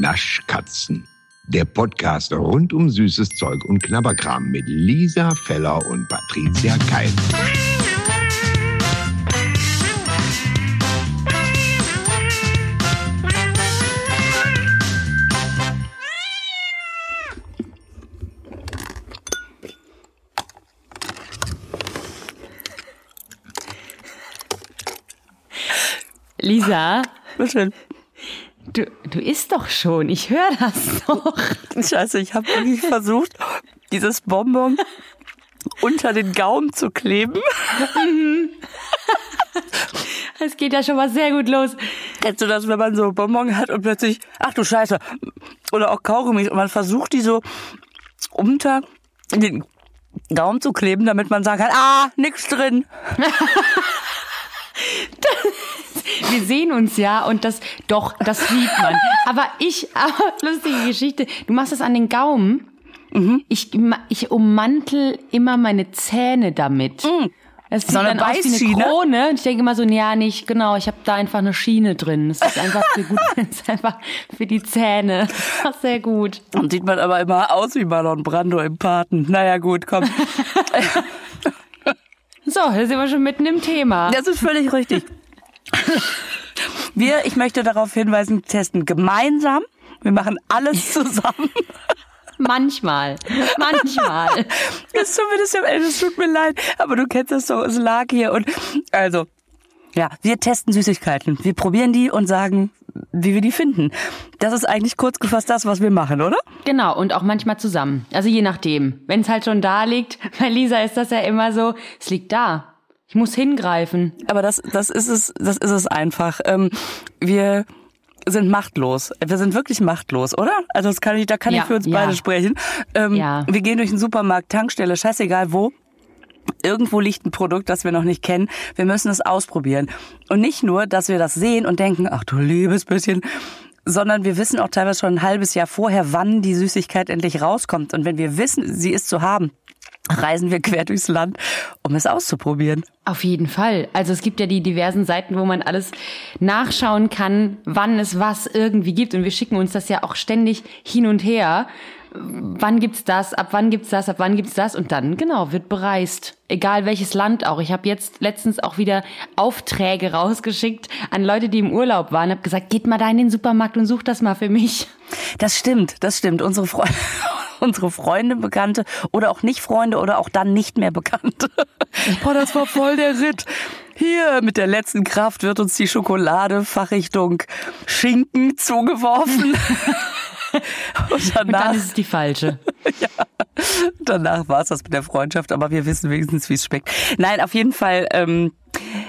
Naschkatzen. Der Podcast rund um süßes Zeug und Knabberkram mit Lisa Feller und Patricia Keil. Lisa, Was denn? Du, du isst doch schon. Ich höre das doch. Scheiße, ich habe wirklich versucht, dieses Bonbon unter den Gaumen zu kleben. Es geht ja schon mal sehr gut los. Kennst du das, wenn man so Bonbon hat und plötzlich, ach du Scheiße, oder auch Kaugummis und man versucht die so unter den Gaumen zu kleben, damit man sagen kann, ah, nix drin. Wir sehen uns ja und das, doch, das sieht man. Aber ich, aber lustige Geschichte. Du machst das an den Gaumen. Ich, ma- ich ummantel immer meine Zähne damit. Das sieht So eine dann aus wie eine? Krone. Und ich denke immer so, ja, nicht, genau, ich habe da einfach eine Schiene drin. Das ist einfach für gut, das ist einfach für die Zähne. Ach, sehr gut. Dann sieht man aber immer aus wie Marlon Brando im Paten. Naja, gut, komm. So, da sind wir schon mitten im Thema. Das ist völlig richtig. Wir, ich möchte darauf hinweisen, testen gemeinsam. Wir machen alles zusammen. Manchmal. Manchmal. Das ist zumindest am Ende, es tut mir leid, aber du kennst das doch, es lag hier und also, ja, wir testen Süßigkeiten. Wir probieren die und sagen, wie wir die finden. Das ist eigentlich kurz gefasst das, was wir machen, oder? Genau, und auch manchmal zusammen. Also je nachdem. Wenn es halt schon da liegt, bei Lisa ist das ja immer so, es liegt da. Ich muss hingreifen. Aber das, das ist es, das ist es einfach. Ähm, wir sind machtlos. Wir sind wirklich machtlos, oder? Also das kann ich, da kann Ja, ich für uns ja. beide sprechen. Ähm, Ja. Wir gehen durch den Supermarkt, Tankstelle, scheißegal wo. Irgendwo liegt ein Produkt, das wir noch nicht kennen. Wir müssen es ausprobieren. Und nicht nur, dass wir das sehen und denken, ach du liebes bisschen, sondern wir wissen auch teilweise schon ein halbes Jahr vorher, wann die Süßigkeit endlich rauskommt. Und wenn wir wissen, sie ist zu haben, reisen wir quer durchs Land, um es auszuprobieren. Auf jeden Fall. Also es gibt ja die diversen Seiten, wo man alles nachschauen kann, wann es was irgendwie gibt. Und wir schicken uns das ja auch ständig hin und her. Wann gibt's das? Ab wann gibt's das? Ab wann gibt's das? Und dann, genau, wird bereist. Egal welches Land auch. Ich habe jetzt letztens auch wieder Aufträge rausgeschickt an Leute, die im Urlaub waren. Hab gesagt, geht mal da in den Supermarkt und sucht das mal für mich. Das stimmt, das stimmt. Unsere Freunde, unsere Freunde, Bekannte oder auch nicht Freunde oder auch dann nicht mehr Bekannte. Boah, das war voll der Ritt. Hier, mit der letzten Kraft wird uns die Schokolade Fachrichtung Schinken zugeworfen. Und Und danach, dann ist es die falsche. danach war es das mit der Freundschaft, aber wir wissen wenigstens, wie es schmeckt. Nein, auf jeden Fall ähm,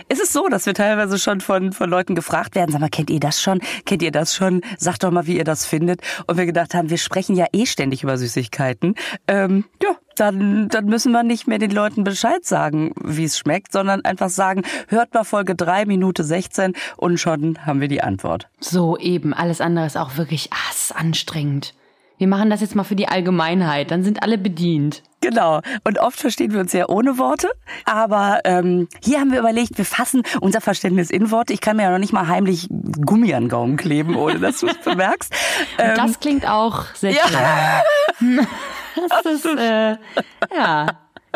ist es so, dass wir teilweise schon von, von Leuten gefragt werden, sag mal, kennt ihr das schon? Kennt ihr das schon? Sagt doch mal, wie ihr das findet. Und wir gedacht haben, wir sprechen ja eh ständig über Süßigkeiten. Ähm, ja, dann, dann müssen wir nicht mehr den Leuten Bescheid sagen, wie es schmeckt, sondern einfach sagen, hört mal Folge 3, Minute 16 und schon haben wir die Antwort. So eben. Alles andere ist auch wirklich, ah, es ist anstrengend. Wir machen das jetzt mal für die Allgemeinheit. Dann sind alle bedient. Genau. Und oft verstehen wir uns ja ohne Worte. Aber ähm, hier haben wir überlegt, wir fassen unser Verständnis in Worte. Ich kann mir ja noch nicht mal heimlich Gummi an Gaumen kleben, ohne dass du es bemerkst. Ähm, Das klingt auch sehr ja. schön. Das ist, äh, ja,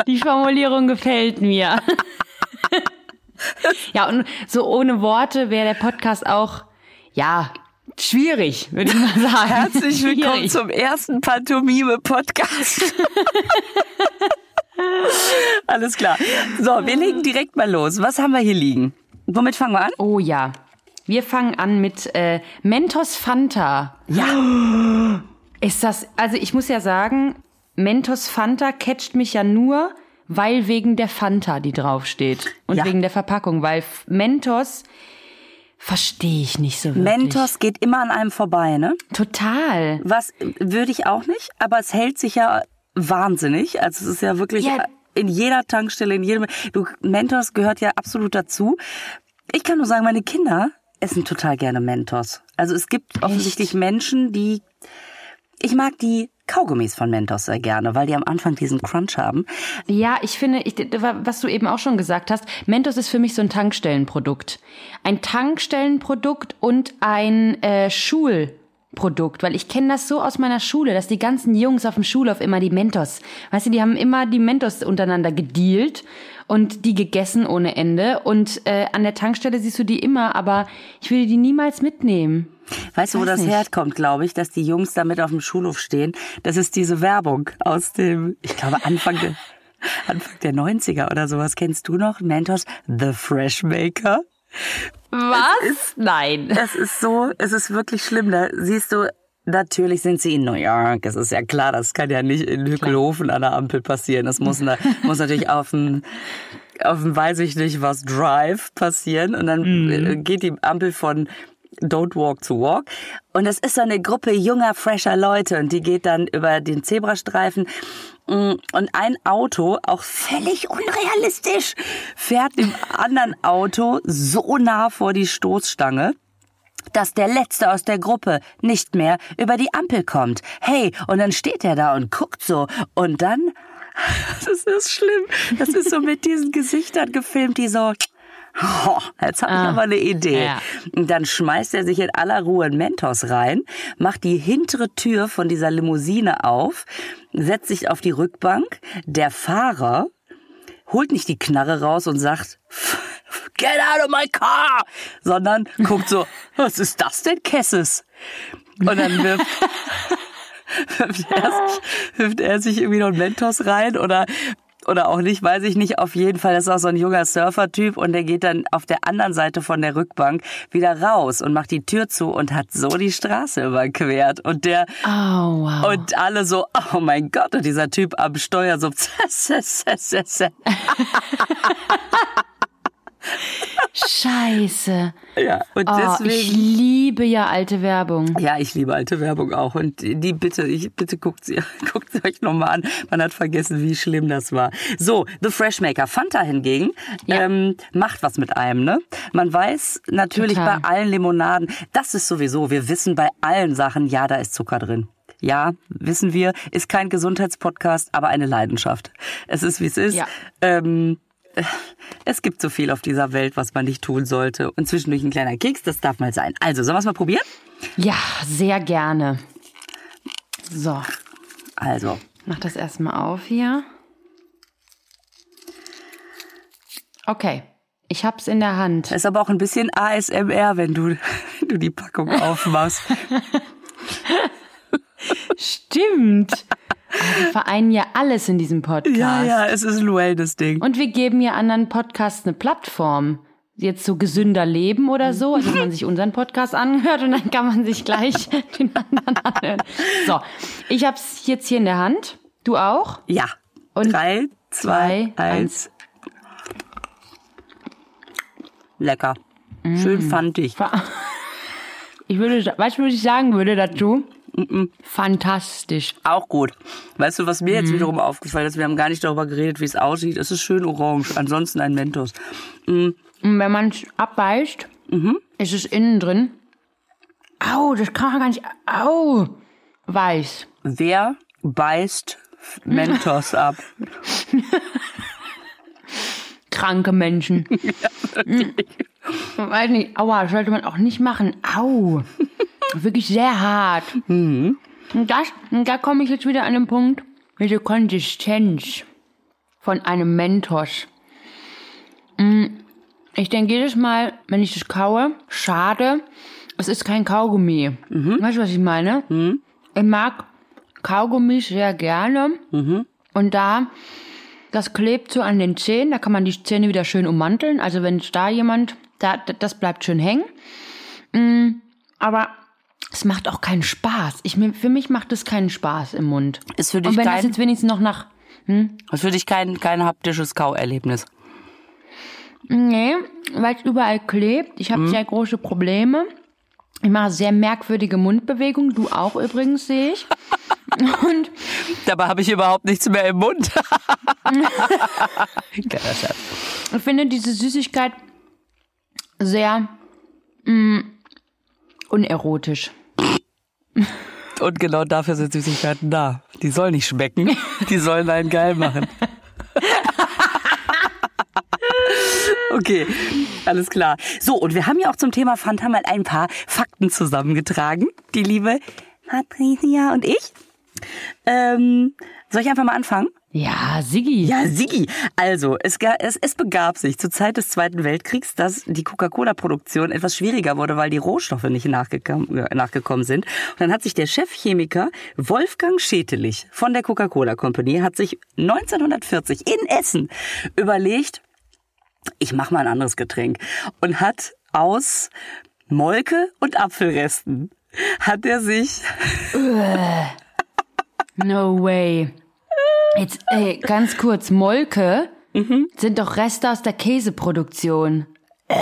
die Formulierung gefällt mir. ja, und so ohne Worte wäre der Podcast auch, ja, schwierig, würde ich mal sagen. Herzlich willkommen Schwierig. zum ersten Pantomime-Podcast. Alles klar. So, wir legen direkt mal los. Was haben wir hier liegen? Womit fangen wir an? Oh ja. Wir fangen an mit äh, Mentos Fanta. Ja. Ist das, also ich muss ja sagen, Mentos Fanta catcht mich ja nur, weil wegen der Fanta, die draufsteht. Und Ja. wegen der Verpackung, weil Mentos verstehe ich nicht so wirklich. Mentos geht immer an einem vorbei, ne? Total. Was würde ich auch nicht, aber es hält sich ja wahnsinnig. Also es ist ja wirklich Ja. in jeder Tankstelle, in jedem. Du, Mentos gehört ja absolut dazu. Ich kann nur sagen, meine Kinder essen total gerne Mentos. Also es gibt offensichtlich Menschen, die. Ich mag die Kaugummis von Mentos sehr gerne, weil die am Anfang diesen Crunch haben. Ja, ich finde, ich, was du eben auch schon gesagt hast, Mentos ist für mich so ein Tankstellenprodukt. Ein Tankstellenprodukt und ein äh, Schul. Produkt, weil ich kenne das so aus meiner Schule, dass die ganzen Jungs auf dem Schulhof immer die Mentos, weißt du, die haben immer die Mentos untereinander gedealt und die gegessen ohne Ende und äh, an der Tankstelle siehst du die immer, aber ich würde die niemals mitnehmen. Weißt du, wo das herkommt, glaube ich, dass die Jungs damit auf dem Schulhof stehen? Das ist diese Werbung aus dem, ich glaube, Anfang der, Anfang der 90er oder sowas. Kennst du noch? Mentos The Fresh Maker? Was? Nein. Es ist so, es ist wirklich schlimm. Da siehst du, natürlich sind sie in New York. Es ist ja klar, das kann ja nicht in Hückelhofen an der Ampel passieren. Das muss, na, muss natürlich auf dem, auf dem, weiß ich nicht was, Drive passieren. Und dann äh, geht die Ampel von Don't Walk to Walk. Und es ist so eine Gruppe junger, fresher Leute und die geht dann über den Zebrastreifen. Mm, Und ein Auto, auch völlig unrealistisch, fährt dem anderen Auto so nah vor die Stoßstange, dass der Letzte aus der Gruppe nicht mehr über die Ampel kommt. Hey, und dann steht er da und guckt so. Und dann, das ist schlimm, das ist so mit diesen Gesichtern gefilmt, die so, Oh, jetzt habe ich Ah, aber eine Idee. ja. Und dann schmeißt er sich in aller Ruhe ein Mentos rein, macht die hintere Tür von dieser Limousine auf, setzt sich auf die Rückbank. Der Fahrer holt nicht die Knarre raus und sagt, Get out of my car! Sondern guckt so, was ist das denn, Kesses? Und dann wirft, wirft, er sich, wirft er sich irgendwie noch ein Mentos rein oder oder auch nicht, weiß ich nicht. Auf jeden Fall das ist auch so ein junger Surfer-Typ und der geht dann auf der anderen Seite von der Rückbank wieder raus und macht die Tür zu und hat so die Straße überquert. Und der Oh, wow. und alle so, oh mein Gott, und dieser Typ am Steuer so, Scheiße. ja, und Oh, deswegen. ich liebe ja alte Werbung. Ja, ich liebe alte Werbung auch. Und die bitte, ich, bitte guckt sie, guckt sie euch nochmal an. Man hat vergessen, wie schlimm das war. So, The Freshmaker. Fanta hingegen Ja. ähm, macht was mit einem, ne? Man weiß natürlich Total. bei allen Limonaden, das ist sowieso, wir wissen bei allen Sachen, ja, da ist Zucker drin. Ja, wissen wir, ist kein Gesundheitspodcast, aber eine Leidenschaft. Es ist, wie es ist. Ja. Ähm, es gibt so viel auf dieser Welt, was man nicht tun sollte. Und zwischendurch ein kleiner Keks, das darf mal sein. Also, sollen wir es mal probieren? Ja, sehr gerne. So, Also, mach das erstmal auf hier. Okay, ich hab's in der Hand. ist aber auch ein bisschen ASMR, wenn du, wenn du die Packung aufmachst. Stimmt. Aber wir vereinen ja alles in diesem Podcast. ja, ja, es ist ein Wellness-Ding. Und wir geben ja anderen Podcasts eine Plattform. Jetzt so gesünder leben oder so. Also wenn man sich unseren Podcast anhört und dann kann man sich gleich den anderen anhören. So, ich hab's jetzt hier in der Hand. Du auch? Ja. Und Drei, zwei, zwei, eins. Lecker. Schön fantig. Ich würde, weißt du, was ich sagen würde dazu? Fantastisch. Auch gut. Weißt du, was mir Mhm. jetzt wiederum aufgefallen ist? Wir haben gar nicht darüber geredet, wie es aussieht. Es ist schön orange. Ansonsten ein Mentos. Und wenn man es abbeißt, ist es innen drin. Au, das kann man gar nicht. Au, weiß. Wer beißt Mentos ab? Kranke Menschen. Mm. Ich weiß nicht, aua, sollte man auch nicht machen. Au. Wirklich sehr hart. Und das, und da komme ich jetzt wieder an den Punkt, diese Konsistenz von einem Mentos. Mm, Ich denke jedes Mal, wenn ich das kaue, schade, es ist kein Kaugummi. Weißt du, was ich meine? Ich mag Kaugummis sehr gerne. Und da, das klebt so an den Zähnen, da kann man die Zähne wieder schön ummanteln. Also wenn da jemand, da, das bleibt schön hängen. Mm, Aber es macht auch keinen Spaß. Ich, für mich macht es keinen Spaß im Mund. Ist für dich Und wenn das kein, jetzt wenigstens noch nach ist für dich kein, kein haptisches Kauerlebnis. Nee, weil es überall klebt. Ich habe sehr große Probleme. Ich mache sehr merkwürdige Mundbewegungen. Du auch übrigens, sehe ich. Und Dabei habe ich überhaupt nichts mehr im Mund. Ich finde diese Süßigkeit sehr mm, unerotisch. Und genau dafür sind Süßigkeiten da. Die sollen nicht schmecken, die sollen einen geil machen. Okay, Alles klar. So, und wir haben ja auch zum Thema Fanta mal ein paar Fakten zusammengetragen. Die liebe Patricia und ich. Ähm, soll ich einfach mal anfangen? Ja, Siggi. Ja, Sigi. Also, es, es, es begab sich zur Zeit des Zweiten Weltkriegs, dass die Coca-Cola-Produktion etwas schwieriger wurde, weil die Rohstoffe nicht nachgekommen, äh, nachgekommen sind. Und dann hat sich der Chefchemiker Wolfgang Schetelich von der Coca-Cola Company hat sich 1940 in Essen überlegt, ich mache mal ein anderes Getränk und hat aus Molke und Apfelresten hat er sich No way. Jetzt, ey, ganz kurz, Molke sind doch Reste aus der Käseproduktion.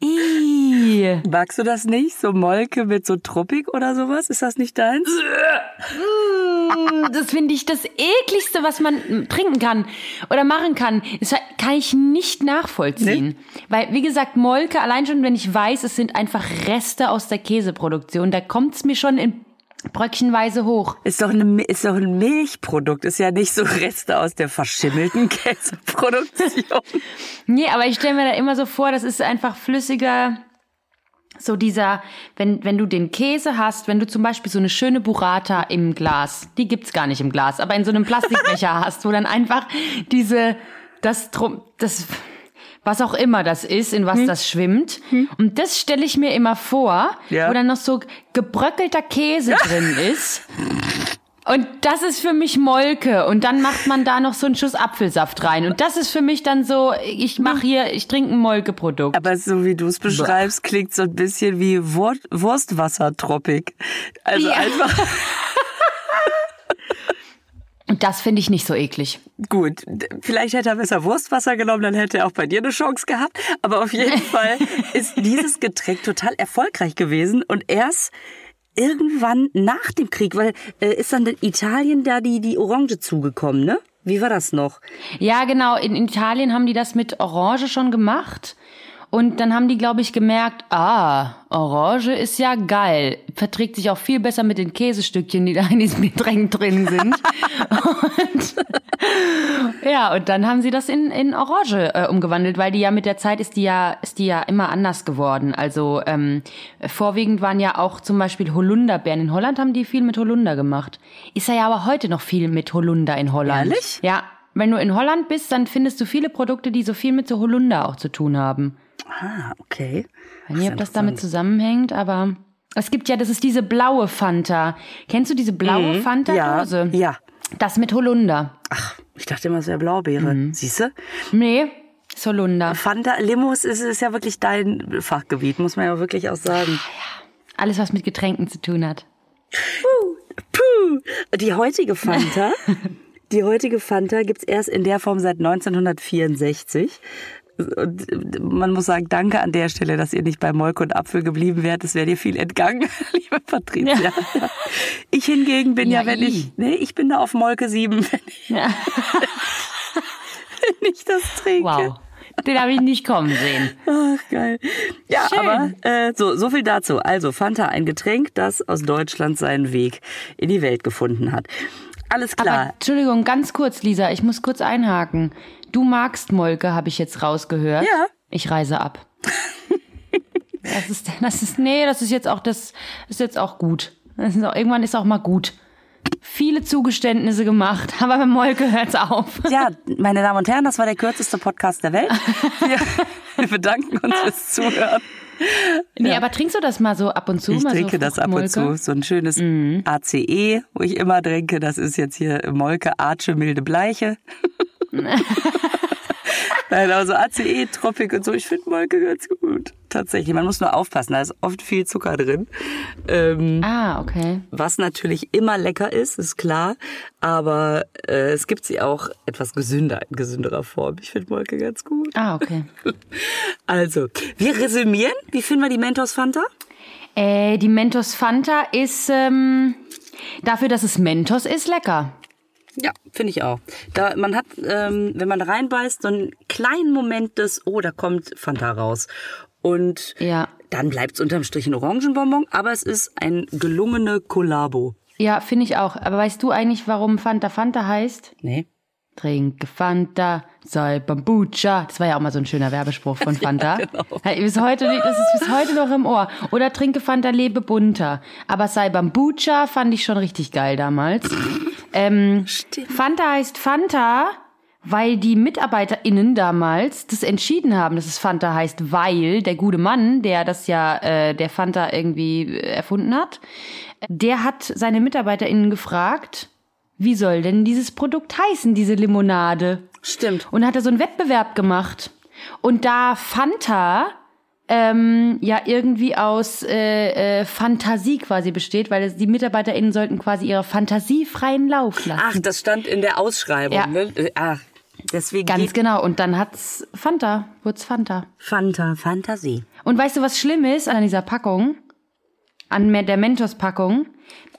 Ih. Magst du das nicht? So Molke mit so Tropik oder sowas? Ist das nicht deins? Mm, Das finde ich das ekligste, was man trinken kann oder machen kann. Das kann ich nicht nachvollziehen. Weil, wie gesagt, Molke, allein schon, wenn ich weiß, es sind einfach Reste aus der Käseproduktion, da kommt es mir schon in Bröckchenweise hoch. Ist doch, eine, ist doch ein Milchprodukt, ist ja nicht so Reste aus der verschimmelten Käseproduktion. Nee, aber ich stelle mir da immer so vor, das ist einfach flüssiger, so dieser, wenn, wenn du den Käse hast, wenn du zum Beispiel so eine schöne Burrata im Glas, die gibt's gar nicht im Glas, aber in so einem Plastikbecher hast, wo dann einfach diese, das, drum, das, was auch immer das ist, in was das schwimmt. Und das stelle ich mir immer vor, Ja. wo dann noch so gebröckelter Käse drin ist. Und das ist für mich Molke. Und dann macht man da noch so einen Schuss Apfelsaft rein. Und das ist für mich dann so, ich mache hier, ich trinke ein Molkeprodukt. Aber so wie du es beschreibst, klingt so ein bisschen wie Wur Wurstwassertropik. Also Ja. einfach Und das finde ich nicht so eklig. gut. Vielleicht hätte er besser Wurstwasser genommen, dann hätte er auch bei dir eine Chance gehabt. Aber auf jeden Fall ist dieses Getränk total erfolgreich gewesen und erst irgendwann nach dem Krieg, weil äh, ist dann in Italien da die die Orange zugekommen, ne? Wie war das noch? Ja, genau. In Italien haben die das mit Orange schon gemacht. Und dann haben die, glaube ich, gemerkt, ah, Orange ist ja geil. Verträgt sich auch viel besser mit den Käsestückchen, die da in diesem Getränk drin sind. und, ja, und dann haben sie das in, in Orange äh, umgewandelt, weil die ja mit der Zeit ist die ja, ist die ja immer anders geworden. Also ähm, vorwiegend waren ja auch zum Beispiel Holunderbeeren. In Holland haben die viel mit Holunder gemacht. Ist ja aber heute noch viel mit Holunder in Holland. Ehrlich? Ja, wenn du in Holland bist, dann findest du viele Produkte, die so viel mit so Holunder auch zu tun haben. Ah, okay. Ich weiß nicht, ob das damit zusammenhängt, aber es gibt ja, das ist diese blaue Fanta. Kennst du diese blaue Ja, Fanta-Dose? ja. Das mit Holunder. Ach, ich dachte immer, es wäre Blaubeere. Mhm. Siehst du? Nee, ist Holunder. Fanta, Limos ist, ist ja wirklich dein Fachgebiet, muss man ja wirklich auch sagen. Alles, was mit Getränken zu tun hat. Puh. Die heutige Fanta, die heutige Fanta gibt's erst in der Form seit 1964. Und man muss sagen, danke an der Stelle, dass ihr nicht bei Molke und Apfel geblieben wärt. Es wäre dir viel entgangen, liebe Patricia. Ich hingegen bin ja, Ja, wenn i. ich, nee, ich bin da auf Molke 7, wenn ich, Ja. wenn ich das trinke. Wow. Den habe ich nicht kommen sehen. Ach, geil. Ja, Schön. aber äh, so, so viel dazu. Also Fanta, ein Getränk, das aus Deutschland seinen Weg in die Welt gefunden hat. Alles klar. Aber Entschuldigung, ganz kurz, Lisa, ich muss kurz einhaken. Du magst Molke, habe ich jetzt rausgehört. Ja. Ich reise ab. das ist, das ist, nee, das ist jetzt auch, das ist jetzt auch gut. Ist auch, irgendwann ist auch mal gut. Viele Zugeständnisse gemacht, aber bei Molke hört's auf. Ja, meine Damen und Herren, das war der kürzeste Podcast der Welt. Wir, bedanken uns fürs Zuhören. Nee, aber trinkst du das mal so ab und zu? Ich trinke so das ab und zu. So ein schönes ACE, wo ich immer trinke. Das ist jetzt hier Molke, Arche, milde Bleiche. Nein, aber so ACE, Tropik und so, ich finde Molke ganz gut. Tatsächlich, man muss nur aufpassen, da ist oft viel Zucker drin. Ähm, Ah, okay. was natürlich immer lecker ist, ist klar, aber äh, es gibt sie auch etwas gesünder, in gesünderer Form. Ich finde Molke ganz gut. Ah, okay. Also, wir resümieren. Wie finden wir die Mentos Fanta? Äh, die Mentos Fanta ist ähm, dafür, dass es Mentos ist, lecker. Ja, finde ich auch. Da, man hat, ähm, wenn man reinbeißt, so einen kleinen Moment des, oh, da kommt Fanta raus. Und Ja. dann bleibt es unterm Strich ein Orangenbonbon, aber es ist ein gelungene Kollabo. Ja, finde ich auch. Aber weißt du eigentlich, warum Fanta Fanta heißt? Nee? Trinke Fanta, sei Bambucha. Das war ja auch mal so ein schöner Werbespruch von Fanta. ja, genau. bis heute, das ist bis heute noch im Ohr. Oder Trinke Fanta, lebe bunter. Aber sei Bambucha fand ich schon richtig geil damals. Ähm, Stimmt. Fanta heißt Fanta, weil die MitarbeiterInnen damals das entschieden haben, dass es Fanta heißt, weil der gute Mann, der das ja, äh, der Fanta irgendwie erfunden hat, der hat seine MitarbeiterInnen gefragt, wie soll denn dieses Produkt heißen, diese Limonade? Stimmt. Und hat er so einen Wettbewerb gemacht. Und da Fanta ähm, ja irgendwie aus äh, äh, Fantasie quasi besteht, weil es, die MitarbeiterInnen sollten quasi ihre Fantasie freien Lauf lassen. Ach, das stand in der Ausschreibung, Ja. ne? Ach, deswegen. Ganz genau. Und dann hat's Fanta, wurd's Fanta. Fanta, Fantasie. Und weißt du, was schlimm ist an dieser Packung? An der Mentos-Packung?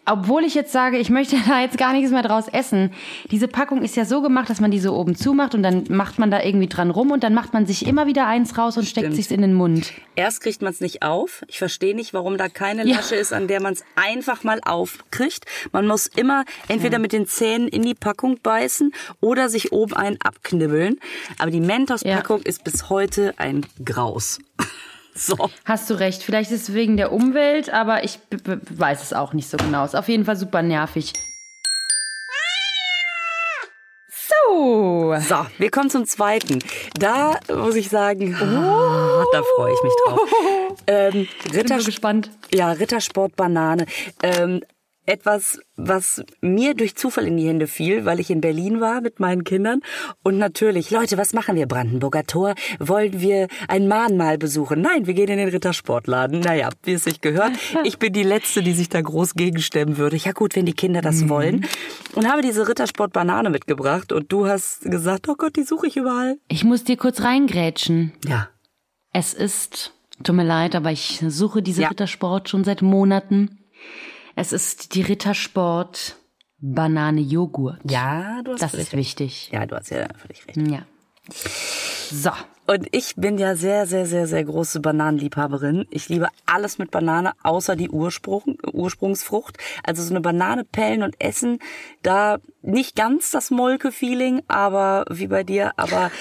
Obwohl ich jetzt sage, ich möchte da jetzt gar nichts mehr draus essen. Diese Packung ist ja so gemacht, dass man die so oben zumacht und dann macht man da irgendwie dran rum und dann macht man sich immer wieder eins raus und steckt Stimmt. sich's in den Mund. Erst kriegt man es nicht auf. Ich verstehe nicht, warum da keine Ja. Lasche ist, an der man es einfach mal aufkriegt. Man muss immer entweder mit den Zähnen in die Packung beißen oder sich oben einen abknibbeln. Aber die Mentos-Packung ist bis heute ein Graus. So. Hast du recht. Vielleicht ist es wegen der Umwelt, aber ich weiß es auch nicht so genau. Ist auf jeden Fall super nervig. So. So, wir kommen zum zweiten. Da muss ich sagen, ah, da freue ich mich drauf. Ähm, Ich bin Ritter, so gespannt. Ja, Rittersport Banane. Ähm, etwas, was mir durch Zufall in die Hände fiel, weil ich in Berlin war mit meinen Kindern. Und natürlich, Leute, was machen wir? Brandenburger Tor? Wollen wir ein Mahnmal besuchen? Nein, wir gehen in den Rittersportladen. Naja, wie es sich gehört. Ich bin die Letzte, die sich da groß gegenstemmen würde. Ja gut, wenn die Kinder das wollen. Und habe diese Rittersport Banane mitgebracht. Und du hast gesagt, oh Gott, die suche ich überall. Ich muss dir kurz reingrätschen. Ja. Es ist, tut mir leid, aber ich suche diese Ja. Rittersport schon seit Monaten. Es ist die Rittersport Banane Joghurt. Ja, du hast Das ist wichtig. Ja, du hast ja völlig recht. Ja. So. Und ich bin ja sehr, sehr, sehr, sehr große Bananenliebhaberin. Ich liebe alles mit Banane, außer die Ursprung, Ursprungsfrucht. Also so eine Banane pellen und essen, da nicht ganz das Molke-Feeling, aber wie bei dir, aber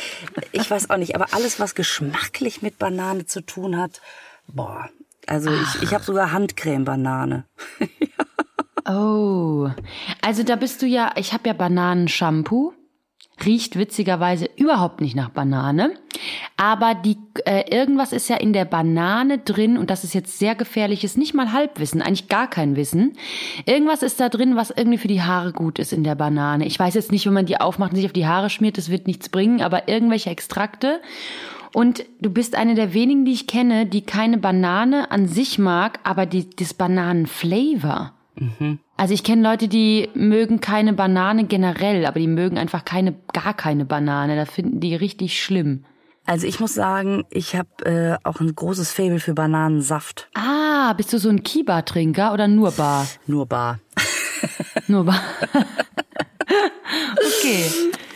ich weiß auch nicht. Aber alles, was geschmacklich mit Banane zu tun hat, boah. Also ich, ich habe sogar Handcreme-Banane. Oh. Also da bist du ja, ich habe ja Bananenshampoo. Riecht witzigerweise überhaupt nicht nach Banane. Aber die, äh, irgendwas ist ja in der Banane drin und das ist jetzt sehr gefährlich, ist nicht mal Halbwissen, eigentlich gar kein Wissen. Irgendwas ist da drin, was irgendwie für die Haare gut ist in der Banane. Ich weiß jetzt nicht, wenn man die aufmacht und sich auf die Haare schmiert, das wird nichts bringen, aber irgendwelche Extrakte. Und du bist eine der wenigen, die ich kenne, die keine Banane an sich mag, aber die, das Bananenflavor. Also ich kenne Leute, die mögen keine Banane generell, aber die mögen einfach keine, gar keine Banane. Da finden die richtig schlimm. Also ich muss sagen, ich habe äh, auch ein großes Faible für Bananensaft. Ah, bist du so ein Kiba-Trinker oder nur Bar? Nur bar. Nur Bar. okay.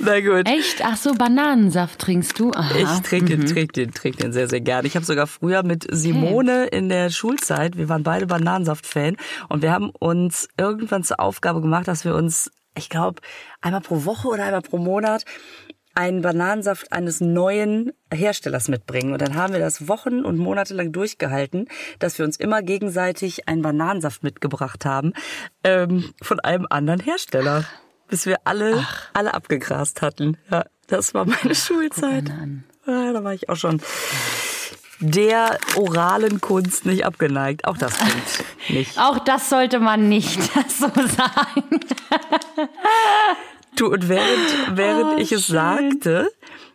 Na gut. Echt? Ach so, Bananensaft trinkst du? Aha. Ich trinke den, trinke den, trinke den sehr, sehr gerne. Ich habe sogar früher mit Simone in der Schulzeit, wir waren beide Bananensaft-Fan und wir haben uns irgendwann zur Aufgabe gemacht, dass wir uns, ich glaube, einmal pro Woche oder einmal pro Monat einen Bananensaft eines neuen Herstellers mitbringen. Und dann haben wir das Wochen und Monate lang durchgehalten, dass wir uns immer gegenseitig einen Bananensaft mitgebracht haben ähm, von einem anderen Hersteller, bis wir alle alle abgegrast hatten. Ja, das war meine Schulzeit. an. Ja, da war ich auch schon der oralen Kunst nicht abgeneigt. Auch das stimmt nicht. Auch das sollte man nicht so sagen. Du, und während, während Oh, ich es schön. sagte,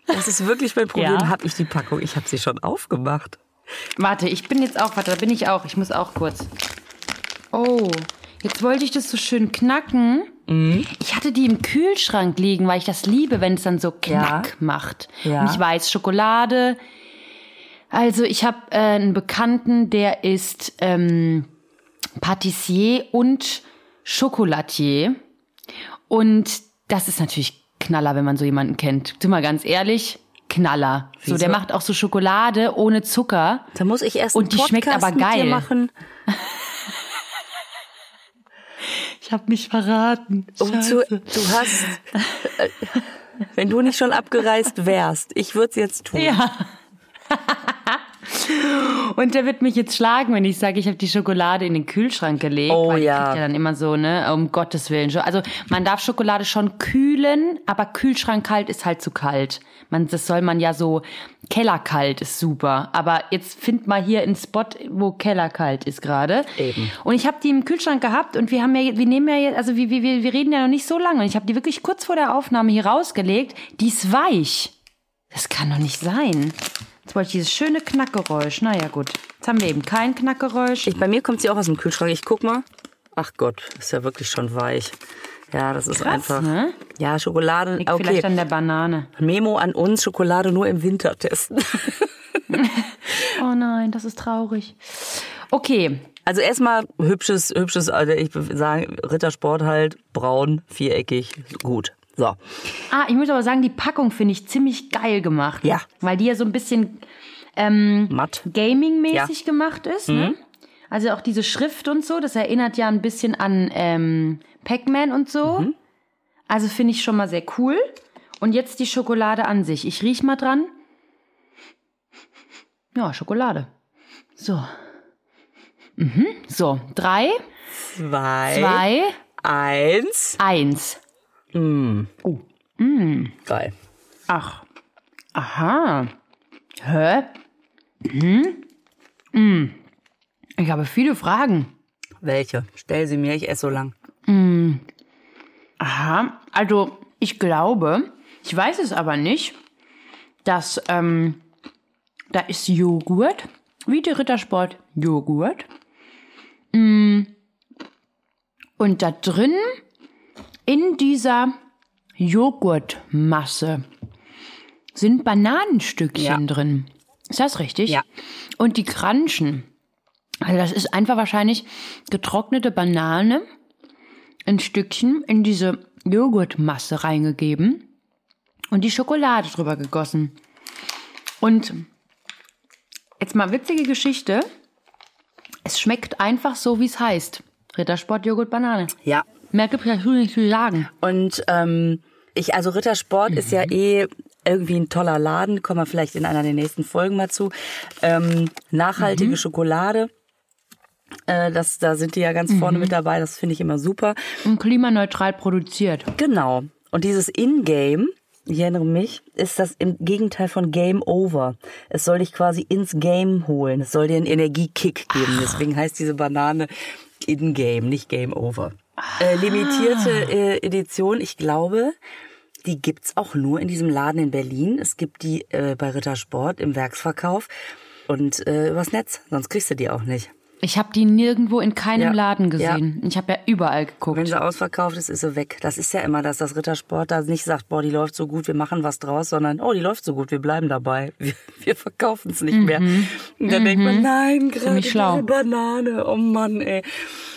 das ist wirklich mein Problem, Ja. habe ich die Packung, ich habe sie schon aufgemacht. Warte, ich bin jetzt auch, warte, da bin ich auch. Ich muss auch kurz. Oh, jetzt wollte ich das so schön knacken. Mhm. Ich hatte die im Kühlschrank liegen, weil ich das liebe, wenn es dann so knack Ja. macht. Ja. Und ich weiß, Schokolade. Also ich habe äh, einen Bekannten, der ist ähm, Patissier und Chocolatier. Und das ist natürlich Knaller, wenn man so jemanden kennt. Sind wir ganz ehrlich, Knaller. So, Wieso? der macht auch so Schokolade ohne Zucker. Da muss ich erst Und einen die schmeckt Podcast aber geil. machen, habe mich verraten. um zu, du hast, Wenn du nicht schon abgereist wärst, ich würde es jetzt tun. Ja. Und der wird mich jetzt schlagen, wenn ich sage, ich habe die Schokolade in den Kühlschrank gelegt. Oh weil ja. ja dann immer so, ne, um Gottes Willen. Also man darf Schokolade schon kühlen, aber Kühlschrank kalt ist halt zu kalt. Man, das soll man ja so, Kellerkalt ist super. Aber jetzt find mal hier einen Spot, wo Kellerkalt ist gerade. Eben. Und ich habe die im Kühlschrank gehabt und wir haben ja, wir nehmen ja jetzt, also wir, wir, wir reden ja noch nicht so lange. Und ich habe die wirklich kurz vor der Aufnahme hier rausgelegt. Die ist weich. Das kann doch nicht sein. Jetzt wollte ich dieses schöne Knackgeräusch. Naja, gut. Jetzt haben wir eben kein Knackgeräusch. Ich, bei mir kommt sie auch aus dem Kühlschrank. Ich guck mal. Ach Gott, ist ja wirklich schon weich. Ja, das ist Krass, einfach. ne? Ja, Schokolade. Liegt Okay. vielleicht an der Banane. Memo an uns, Schokolade nur im Winter testen. Oh nein, das ist traurig. Okay. Also erstmal hübsches, hübsches, also ich würde sagen, Rittersport halt, braun, viereckig, gut. So. Ah, ich muss aber sagen, die Packung finde ich ziemlich geil gemacht. Ja. Weil die ja so ein bisschen ähm, Matt. Gaming-mäßig gemacht ist. Mhm. Ne? Also auch diese Schrift und so, das erinnert ja ein bisschen an ähm, Pac-Man und so. Mhm. Also finde ich schon mal sehr cool. Und jetzt die Schokolade an sich. Ich riech mal dran. Ja, Schokolade. So. Mhm. So, drei, Zwei, zwei, eins. eins. Geil. Ach. Aha. Hä? Hm? Hm. Ich habe viele Fragen. Welche? Stell sie mir, ich esse so lang. Aha. Also, ich glaube, ich weiß es aber nicht, dass ähm, da ist Joghurt, wie der Rittersport Joghurt. Mm. Und da drin, in dieser Joghurtmasse, sind Bananenstückchen Ja. drin. Ist das richtig? Ja. Und die Crunchen. Also das ist einfach wahrscheinlich getrocknete Banane ein Stückchen in diese Joghurtmasse reingegeben und die Schokolade drüber gegossen. Und jetzt mal witzige Geschichte. Es schmeckt einfach so, wie es heißt. Rittersport Joghurt Banane. Ja. Mehr gibt es dazu nicht zu sagen. Und ähm, ich, also Rittersport ist ja eh irgendwie ein toller Laden, kommen wir vielleicht in einer der nächsten Folgen mal zu. Ähm, nachhaltige Schokolade. Äh, das, da sind die ja ganz vorne mit dabei, das finde ich immer super. Und klimaneutral produziert. Genau. Und dieses In-Game, ich erinnere mich, ist das im Gegenteil von Game Over. Es soll dich quasi ins Game holen. Es soll dir einen Energiekick geben. Deswegen heißt diese Banane In-Game, nicht Game Over. Äh, limitierte äh, Edition, ich glaube, die gibt's auch nur in diesem Laden in Berlin. Es gibt die äh, bei Rittersport im Werksverkauf und äh, übers Netz. Sonst kriegst du die auch nicht. Ich habe die nirgendwo in keinem Ja. Laden gesehen. Ich habe ja überall geguckt. Wenn sie ausverkauft ist, ist sie weg. Das ist ja immer, dass das Rittersport da nicht sagt, boah, die läuft so gut, wir machen was draus, sondern, oh, die läuft so gut, wir bleiben dabei. Wir, wir verkaufen es nicht mehr. Und dann denkt man, nein, gerade eine Banane, oh Mann, ey.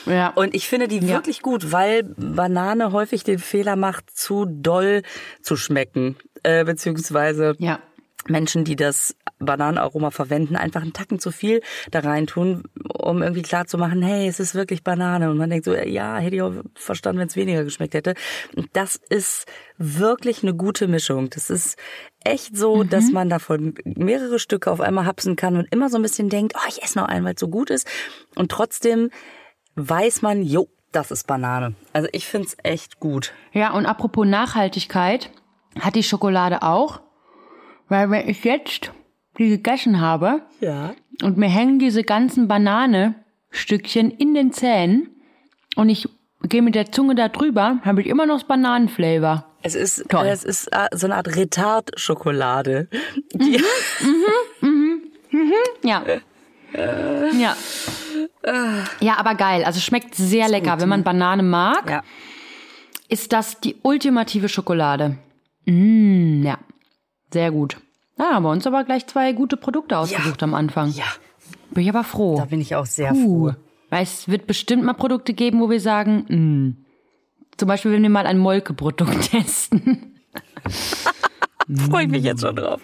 Ja. Und ich finde die Ja. wirklich gut, weil Banane häufig den Fehler macht, zu doll zu schmecken. Äh, beziehungsweise ja. Menschen, die das Bananenaroma verwenden, einfach einen Tacken zu viel da rein tun, um irgendwie klar zu machen, hey, es ist wirklich Banane. Und man denkt so, ja, hätte ich auch verstanden, wenn es weniger geschmeckt hätte. Und das ist wirklich eine gute Mischung. Das ist echt so, dass man davon mehrere Stücke auf einmal hapsen kann und immer so ein bisschen denkt, oh, ich esse noch einen, weil es so gut ist. Und trotzdem weiß man, jo, das ist Banane. Also ich find's echt gut. Ja, und apropos Nachhaltigkeit, hat die Schokolade auch. Weil wenn ich jetzt die gegessen habe Ja. und mir hängen diese ganzen Bananestückchen in den Zähnen und ich gehe mit der Zunge da drüber, habe ich immer noch das Bananenflavor. Es ist, Toll. es ist äh, so eine Art Retard-Schokolade. Die, Ja. Ja. Ja, aber geil. Also schmeckt sehr lecker. Wenn man Banane mag, ja. ist das die ultimative Schokolade. Mm, ja. Sehr gut. Ja, haben wir uns aber gleich zwei gute Produkte ausgesucht am Anfang. Ja, Bin ich aber froh. da bin ich auch sehr Puh. froh. Weil es wird bestimmt mal Produkte geben, wo wir sagen, mm. zum Beispiel, wenn wir mal ein Molke-Produkt testen. Freue ich mich jetzt schon drauf.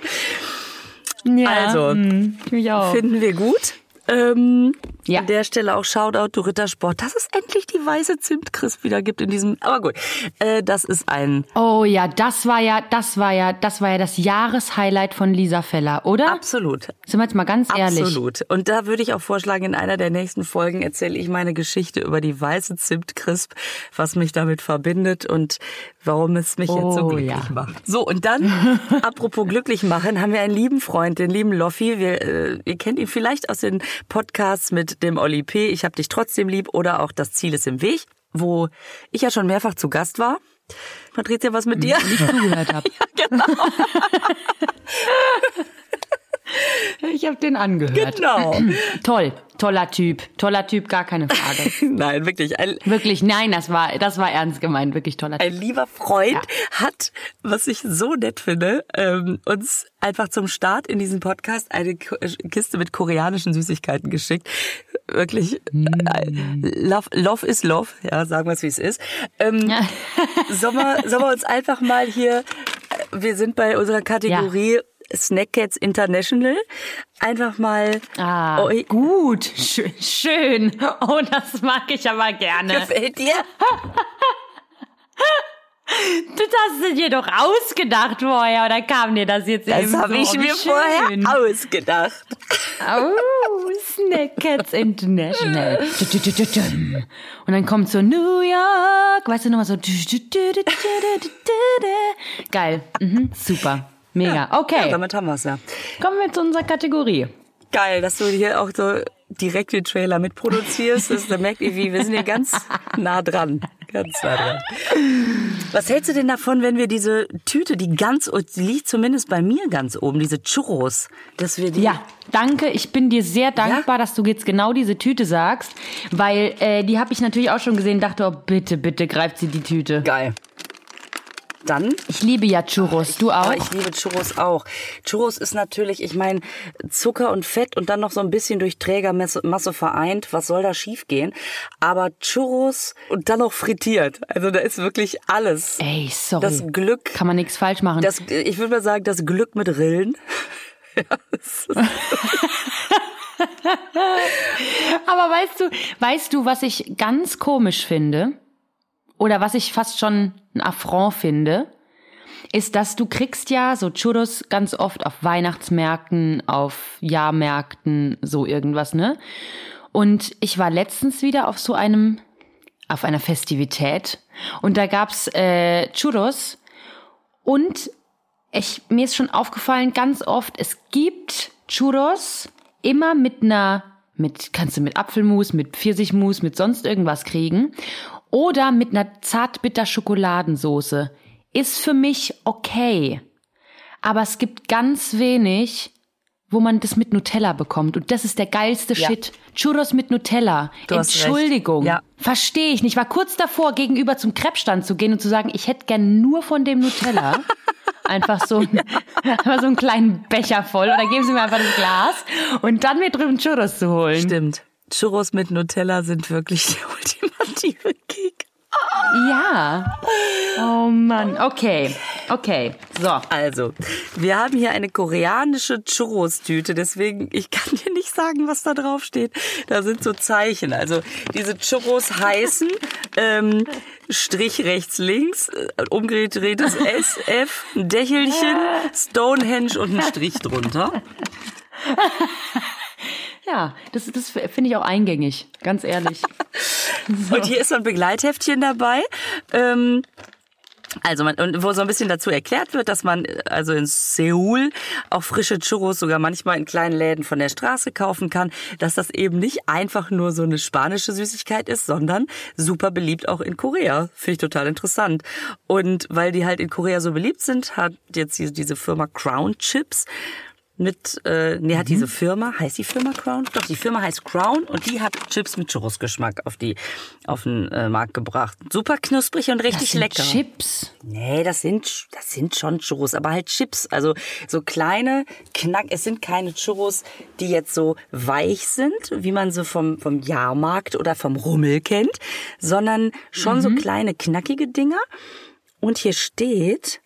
Ja, Also, mm, ich auch. Finden wir gut. Ähm, Ja. An der Stelle auch Shoutout to Rittersport, dass es endlich die weiße Zimtcrisp wieder gibt in diesem. Aber gut, äh, das ist ein Oh ja, das war ja, das war ja, das war ja das Jahreshighlight von Lisa Feller, oder? absolut. Sind wir jetzt mal ganz ehrlich. Absolut. Und da würde ich auch vorschlagen, in einer der nächsten Folgen erzähle ich meine Geschichte über die weiße Zimtcrisp, was mich damit verbindet und warum es mich jetzt so Oh, glücklich ja. macht. So, und dann, apropos glücklich machen, haben wir einen lieben Freund, den lieben Loffi. Wir, äh, ihr kennt ihn vielleicht aus den Podcasts mit dem Oli P. Ich hab dich trotzdem lieb oder auch Das Ziel ist im Weg, wo ich ja schon mehrfach zu Gast war. Patricia, was mit dir? Ich zugehört habe. Ich habe den angehört. Genau. Toll, toller Typ, toller Typ, gar keine Frage. Nein, wirklich. Ein, Wirklich, nein, das war, das war ernst gemeint, wirklich toller Typ. Ein lieber Freund hat, was ich so nett finde, ähm, uns einfach zum Start in diesem Podcast eine K- Kiste mit koreanischen Süßigkeiten geschickt. Wirklich, äh, love, love is love, ja, sagen wir es wie es ist. Ähm, sollen, wir, sollen wir uns einfach mal hier, äh, wir sind bei unserer Kategorie Snack Cats International, einfach mal Ah, eu- gut, schön, schön. Oh, das mag ich aber gerne. Gefällt dir? Du hast es dir doch ausgedacht vorher, oder kam dir das jetzt eben Das habe so? ich mir schön. vorher ausgedacht. Oh, Snack Cats International. Und dann kommt so New York, weißt du nochmal so. Geil, mhm, super, mega. Ja, Okay, damit haben wir's ja. kommen wir zu unserer Kategorie. Geil, dass du hier auch so direkt den Trailer mitproduzierst. Das, da merkt ihr, wie wir sind hier ganz nah dran. Ganz nah dran. Was hältst du denn davon, wenn wir diese Tüte, die ganz, die liegt zumindest bei mir ganz oben, diese Churros, dass wir die... Ja, danke. Ich bin dir sehr dankbar, dass du jetzt genau diese Tüte sagst, weil äh, die habe ich natürlich auch schon gesehen. Dachte, oh bitte, bitte greift sie die Tüte. Geil. Dann Ich liebe ja Churros. Du auch? Aber ich liebe Churros auch. Churros ist natürlich, ich meine, Zucker und Fett und dann noch so ein bisschen durch Trägermasse Masse vereint. Was soll da schiefgehen? Aber Churros und dann noch frittiert. Also da ist wirklich alles. Ey, sorry. Das Glück, Kann man nichts falsch machen. das, ich würde mal sagen, das Glück mit Rillen. Ja, Aber weißt du, weißt du, was ich ganz komisch finde? Oder was ich fast schon ein Affront finde? Ist, dass du kriegst ja so Churros ganz oft auf Weihnachtsmärkten, auf Jahrmärkten, so irgendwas, ne? Und ich war letztens wieder auf so einem, auf einer Festivität und da gab's äh, Churros und ich, mir ist schon aufgefallen, ganz oft, es gibt Churros immer mit einer, mit, kannst du mit Apfelmus, mit Pfirsichmus, mit sonst irgendwas kriegen. Oder mit einer zartbitter Schokoladensoße. Ist für mich okay. Aber es gibt ganz wenig, wo man das mit Nutella bekommt. Und das ist der geilste Ja. Shit. Churros mit Nutella. Du. Entschuldigung. Ja. Verstehe ich nicht. Ich war kurz davor, gegenüber zum Crepe-Stand zu gehen und zu sagen, ich hätte gern nur von dem Nutella. Einfach so, ein- einfach so einen kleinen Becher voll. Oder geben Sie mir einfach das Glas. Und dann mir drüben Churros zu holen. Stimmt. Churros mit Nutella sind wirklich der ultimative Kick. Ja. Oh Mann. Okay. Okay. So. Also, wir haben hier eine koreanische Churros-Tüte, deswegen, ich kann dir nicht sagen, was da drauf steht. Da sind so Zeichen. Also, diese Churros heißen, ähm, Strich rechts links, äh, umgedrehtes SF, ein Dächelchen, Stonehenge und ein Strich drunter. Ja, das, das finde ich auch eingängig. Ganz ehrlich. Und hier ist so ein Begleitheftchen dabei. Ähm, also man, und wo so ein bisschen dazu erklärt wird, dass man äh, also in Seoul auch frische Churros sogar manchmal in kleinen Läden von der Straße kaufen kann, dass das eben nicht einfach nur so eine spanische Süßigkeit ist, sondern super beliebt auch in Korea. Finde ich total interessant. Und weil die halt in Korea so beliebt sind, hat jetzt diese Firma Crown Chips mit, äh, nee, hat diese Firma, heißt die Firma Crown? Doch, die Firma heißt Crown und die hat Chips mit Churros-Geschmack auf die, auf den äh, Markt gebracht. Super knusprig und richtig Das sind lecker. Chips. Nee, das sind, das sind schon Churros, aber halt Chips. Also so kleine Knack. Es sind keine Churros, die jetzt so weich sind, wie man sie vom, vom Jahrmarkt oder vom Rummel kennt, sondern schon so kleine knackige Dinger. Und hier steht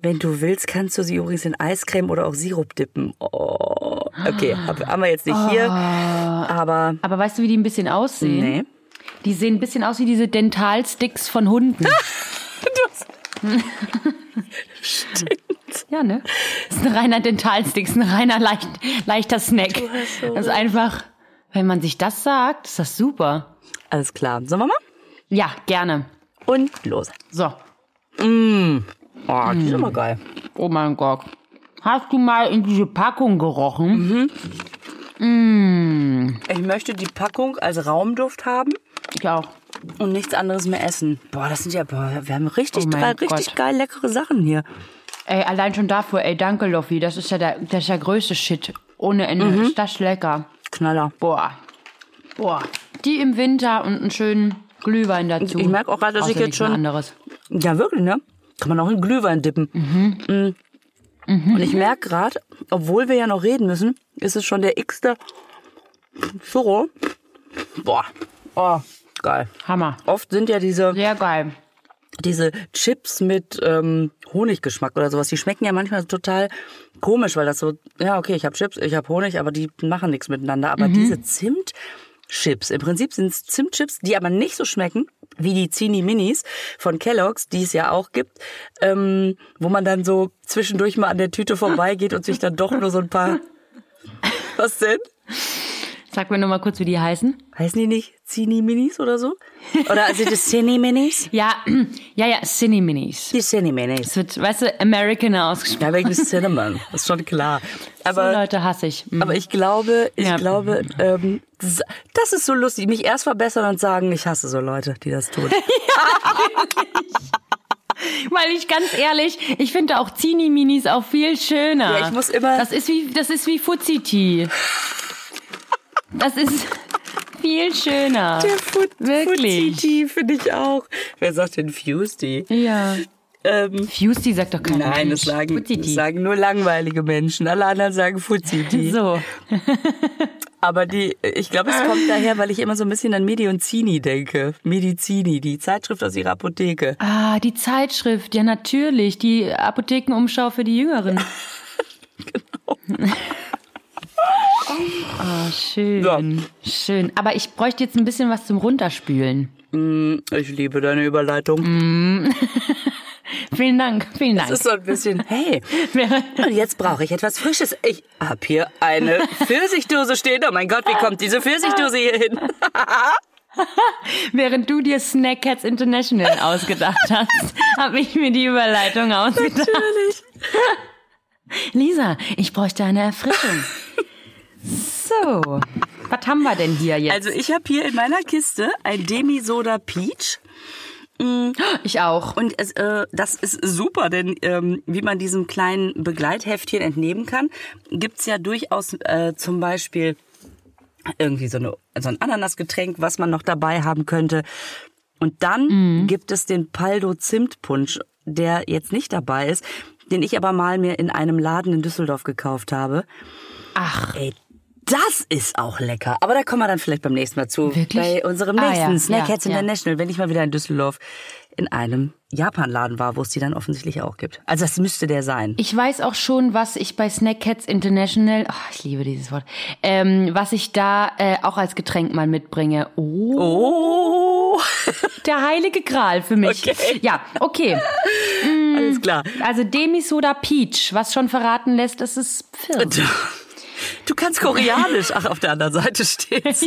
Wenn du willst, kannst du sie übrigens in Eiscreme oder auch Sirup dippen. Oh. Okay, hab, haben wir jetzt nicht hier. Aber Aber weißt du, wie die ein bisschen aussehen? nee. Die sehen ein bisschen aus wie diese Dentalsticks von Hunden. Ja, ne? Das ist ein reiner Dentalstick, ist ein reiner leicht, leichter Snack. Das ist einfach, wenn man sich das sagt, ist das super. Alles klar. Sollen wir mal? Ja, gerne. Und los. So. Oh, die ist immer geil. Oh mein Gott. Hast du mal in diese Packung gerochen? Ich möchte die Packung als Raumduft haben Ich auch. und nichts anderes mehr essen. Boah, das sind ja, boah, wir haben richtig, Oh drei, richtig Gott. geil leckere Sachen hier. Ey, allein schon dafür, ey, danke, Loffi. Das ist ja der, das ist der größte Shit. Ohne Ende. Ist das lecker. Knaller. Boah. Boah. Die im Winter und einen schönen Glühwein dazu. Ich merk auch gerade, dass Brauchst ich jetzt schon- anderes. Ja, wirklich, ne? Kann man auch in Glühwein dippen. Mm. Und ich merke gerade, obwohl wir ja noch reden müssen, ist es schon der x-te Churro. Boah. Oh, geil. Hammer. Oft sind ja diese, Sehr geil. diese Chips mit ähm, Honiggeschmack oder sowas, die schmecken ja manchmal total komisch, weil das so, ja, okay, ich habe Chips, ich habe Honig, aber die machen nichts miteinander. Aber diese Zimtchips, im Prinzip sind es Zimtchips, die aber nicht so schmecken wie die Zini Minis von Kellogg's, die es ja auch gibt, ähm, wo man dann so zwischendurch mal an der Tüte vorbeigeht und sich dann doch nur so ein paar... Was denn? Sag mir nur mal kurz, wie die heißen. Heißen die nicht Zini Minis oder so? Oder sind es Cini Minis? Ja, ja, ja, Cine Minis. Die Cini Minis. Es wird, weißt du, American ausgesprochen. Ja, wegen des Cinnamon. Das ist schon klar. So Aber, Leute hasse ich. Mhm. aber ich glaube, ich Ja. glaube, ähm, das ist so lustig. Mich erst verbessern und sagen, ich hasse so Leute, die das tun. Weil ich ganz ehrlich, ich finde auch Zini Minis auch viel schöner. Ja, ich muss immer- Das ist wie, das ist wie Fuzzy Tea. Das ist viel schöner. Wirklich. Fuzzy finde ich auch. Wer sagt denn Fusty? Ja. Ähm, Fusty sagt doch keiner. nein, Mensch. das sagen, Tea. sagen nur langweilige Menschen. Alle anderen sagen Fuzzi. So. Aber die, ich glaube, es kommt daher, weil ich immer so ein bisschen an Medionzini denke. Medizini, die Zeitschrift aus ihrer Apotheke. Ah, die Zeitschrift, ja natürlich, die Apothekenumschau für die Jüngeren. genau. Oh, schön. Ja. Schön. Aber ich bräuchte jetzt ein bisschen was zum Runterspülen. Mm, ich liebe deine Überleitung. Mm. Vielen Dank, vielen Dank. Das ist so ein bisschen, hey, und jetzt brauche ich etwas Frisches. Ich habe hier eine Pfirsichdose stehen. Oh mein Gott, wie kommt diese Pfirsichdose hier hin? Während du dir Snack Cats International ausgedacht hast, habe ich mir die Überleitung ausgedacht. Natürlich. Lisa, ich bräuchte eine Erfrischung. So, was haben wir denn hier jetzt? Also ich habe hier in meiner Kiste ein Demi-Soda Peach. ich auch. Und es, äh, das ist super, denn ähm, wie man diesem kleinen Begleitheftchen entnehmen kann, gibt's ja durchaus äh, zum Beispiel irgendwie so, eine, so ein Ananasgetränk, was man noch dabei haben könnte. Und dann gibt es den Paldo Zimtpunsch, der jetzt nicht dabei ist, den ich aber mal mir in einem Laden in Düsseldorf gekauft habe. Ach, Ey, das ist auch lecker. Aber da kommen wir dann vielleicht beim nächsten Mal zu. Wirklich? Bei unserem Ah, nächsten ja, Snack ja, Hats ja. International, wenn ich mal wieder in Düsseldorf in einem Japanladen war, wo es die dann offensichtlich auch gibt. Also das müsste der sein. ich weiß auch schon, was ich bei Snack Cats International, oh, ich liebe dieses Wort, ähm, was ich da äh, auch als Getränk mal mitbringe. Oh, Oh, der heilige Gral für mich. Okay. Ja, okay. alles klar. Also Demi-Soda Peach, was schon verraten lässt, dass es Pfirsich. Du kannst Koreanisch. Ach, auf der anderen Seite steht's.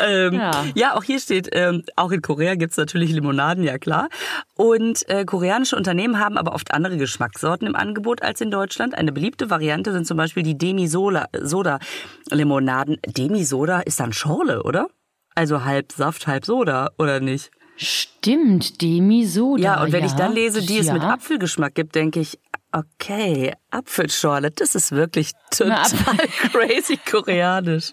ähm, ja. Ja. auch hier steht, ähm, auch in Korea gibt's natürlich Limonaden, ja klar. Und äh, koreanische Unternehmen haben aber oft andere Geschmackssorten im Angebot als in Deutschland. Eine beliebte Variante sind zum Beispiel die Demi-Soda-Limonaden. Demi-Soda ist dann Schorle, oder? Also halb Saft, halb Soda, oder nicht? Stimmt, Demi-Soda. Ja, und wenn ich dann lese, die es ja. mit Apfelgeschmack gibt, denke ich, okay, Apfelschorle, das ist wirklich total crazy koreanisch.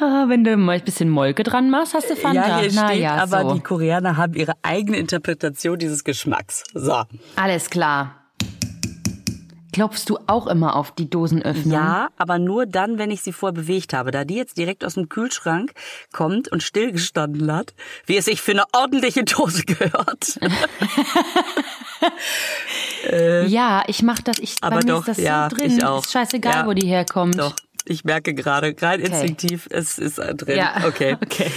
Ah, wenn du mal ein bisschen Molke dran machst, hast du Fanta. Ja, hier Na steht, ja, aber so. die Koreaner haben ihre eigene Interpretation dieses Geschmacks. So. Alles klar. Klopfst du auch immer auf die Dosenöffnung? Ja, aber nur dann, wenn ich sie vorher bewegt habe. Da die jetzt direkt aus dem Kühlschrank kommt und stillgestanden hat, wie es sich für eine ordentliche Dose gehört. Ja, ich mach das, ich, Aber bei mir doch, ist das ja, so drin. ich auch. Ist scheißegal, Ja. wo die herkommt. Doch, ich merke gerade, rein instinktiv, es ist äh, drin. Ja, Okay. okay.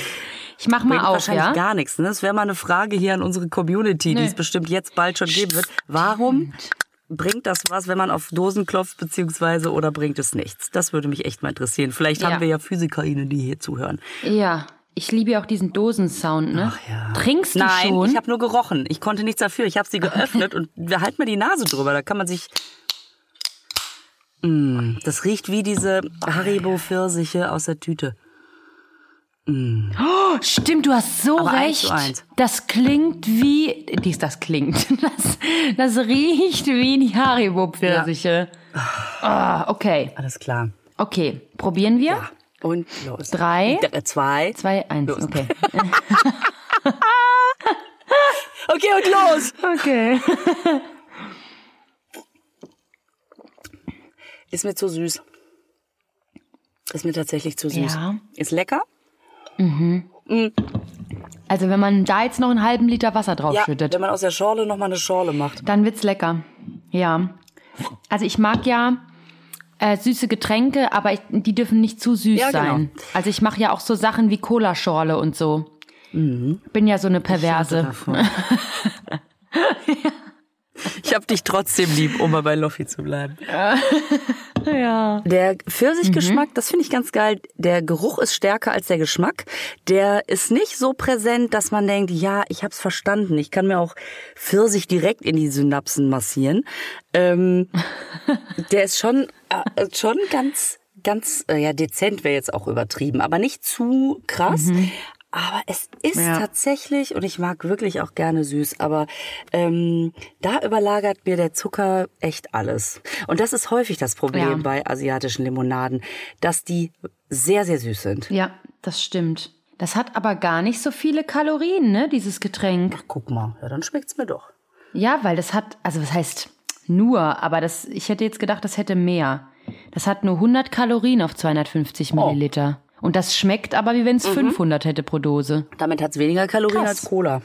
Ich mach mal Bringt auf, wahrscheinlich ja? gar nichts. Ne? Das wäre mal eine Frage hier an unsere Community, die Nee. es bestimmt jetzt bald schon geben wird. Warum bringt das was, wenn man auf Dosen klopft, beziehungsweise oder bringt es nichts? Das würde mich echt mal interessieren. Vielleicht Ja. haben wir ja PhysikerInnen, die hier zuhören. Ja. Ich liebe ja auch diesen Dosensound, ne? Ach ja. Trinkst du Nein, schon? ich habe nur gerochen. Ich konnte nichts dafür. Ich habe sie geöffnet und wir halten mir die Nase drüber. Da kann man sich. Mm, das riecht wie diese Haribo Pfirsiche aus der Tüte. Oh, stimmt, du hast so Aber eins recht. zu eins. Das klingt wie, dies, das klingt. Das, das riecht wie die Haribo-Pfirsiche. Ah, okay. Alles klar. Okay, probieren wir? Ja. Und los. Drei. D- Zwei. Zwei, eins, Los. okay. Okay, und los. Okay. Ist mir zu süß. Ist mir tatsächlich zu süß. Ja. Ist lecker. Also wenn man da jetzt noch einen halben Liter Wasser Ja, draufschüttet, wenn man aus der Schorle noch mal eine Schorle macht. dann wird's lecker. Ja. Also ich mag ja äh, süße Getränke, aber ich, die dürfen nicht zu süß Ja, genau. sein. Also ich mache ja auch so Sachen wie Cola-Schorle und so. Mhm. Bin ja so eine Perverse. Davon. Ich hab dich trotzdem lieb, um mal bei Loffi zu bleiben. Ja. Der Pfirsichgeschmack, das finde ich ganz geil. Der Geruch ist stärker als der Geschmack. Der ist nicht so präsent, dass man denkt, ja, ich hab's verstanden. Ich kann mir auch Pfirsich direkt in die Synapsen massieren. Ähm, der ist schon, äh, schon ganz, ganz, äh, ja, dezent wäre jetzt auch übertrieben, aber nicht zu krass. Aber es ist Ja. tatsächlich, und ich mag wirklich auch gerne süß, aber ähm, da überlagert mir der Zucker echt alles. Und das ist häufig das Problem Ja. bei asiatischen Limonaden, dass die sehr, sehr süß sind. Ja, das stimmt. Das hat aber gar nicht so viele Kalorien, ne, dieses Getränk. Guck mal, ja, dann schmeckt's mir doch. Ja, weil das hat, also was heißt nur, aber das, ich hätte jetzt gedacht, das hätte mehr. Das hat nur 100 Kalorien auf 250 Oh. Und das schmeckt aber, wie wenn Mhm. es 500 hätte pro Dose. Damit hat's weniger Kalorien Krass. als Cola.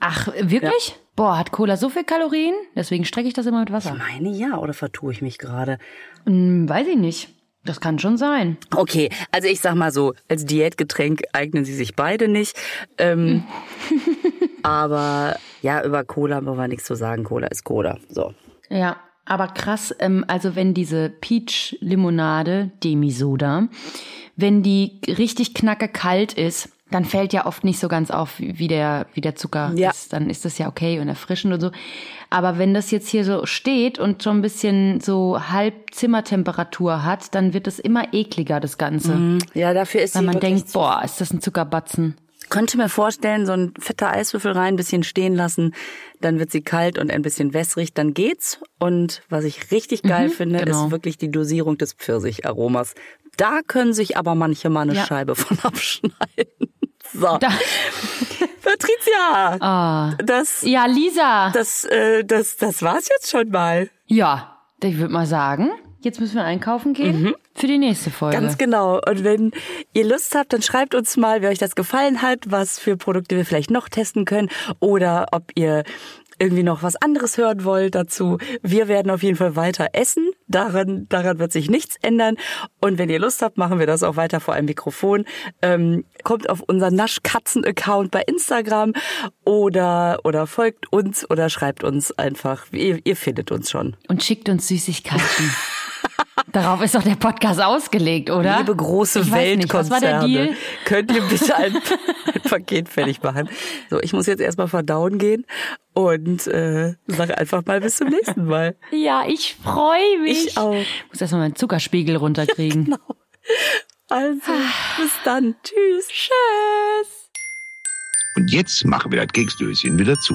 Ach, wirklich? Boah, hat Cola so viel Kalorien? Deswegen strecke ich das immer mit Wasser. Meine ja, oder vertue ich mich gerade? Hm, weiß ich nicht. Das kann schon sein. Okay, also ich sag mal so, als Diätgetränk eignen sie sich beide nicht. Ähm, aber ja, über Cola wollen wir nichts zu sagen. Cola ist Cola. So. Ja, aber krass, ähm, also wenn diese Peach-Limonade, Demi-Soda, wenn die richtig knacke kalt ist, dann fällt ja oft nicht so ganz auf, wie der, wie der Zucker Ja. ist. Dann ist das ja okay und erfrischend und so. Aber wenn das jetzt hier so steht und schon ein bisschen so halb Zimmertemperatur hat, dann wird es immer ekliger, das Ganze. Ja, dafür ist Weil man denkt, boah, ist das ein Zuckerbatzen. Könnte mir vorstellen, so ein fetter Eiswürfel rein, ein bisschen stehen lassen, dann wird sie kalt und ein bisschen wässrig, dann geht's. Und was ich richtig geil finde, genau. ist wirklich die Dosierung des Pfirsicharomas. Da können sich aber manche mal eine Ja. Scheibe von abschneiden. So. Da, Patricia, ah. das, Ja, Lisa. das, äh, das, das war's jetzt schon mal. Ja, ich würde mal sagen, jetzt müssen wir einkaufen gehen für die nächste Folge. Ganz genau. Und wenn ihr Lust habt, dann schreibt uns mal, wie euch das gefallen hat, was für Produkte wir vielleicht noch testen können oder ob ihr irgendwie noch was anderes hören wollt dazu. Wir werden auf jeden Fall weiter essen. Daran, daran wird sich nichts ändern. Und wenn ihr Lust habt, machen wir das auch weiter vor einem Mikrofon. Ähm, kommt auf unseren Naschkatzen-Account bei Instagram oder, oder folgt uns oder schreibt uns einfach. Ihr, ihr findet uns schon. Und schickt uns Süßigkeiten. Darauf ist doch der Podcast ausgelegt, oder? Liebe große ich weiß nicht, was war der Weltkonzerne, Deal? könnt ihr bitte ein, ein Paket fertig machen? So, ich muss jetzt erstmal verdauen gehen und äh, sage einfach mal bis zum nächsten Mal. Ja, ich freue mich. Ich auch. Muss erstmal meinen Zuckerspiegel runterkriegen. Also, bis dann. Tschüss. Tschüss. Und jetzt machen wir das Keksdöschen wieder zu.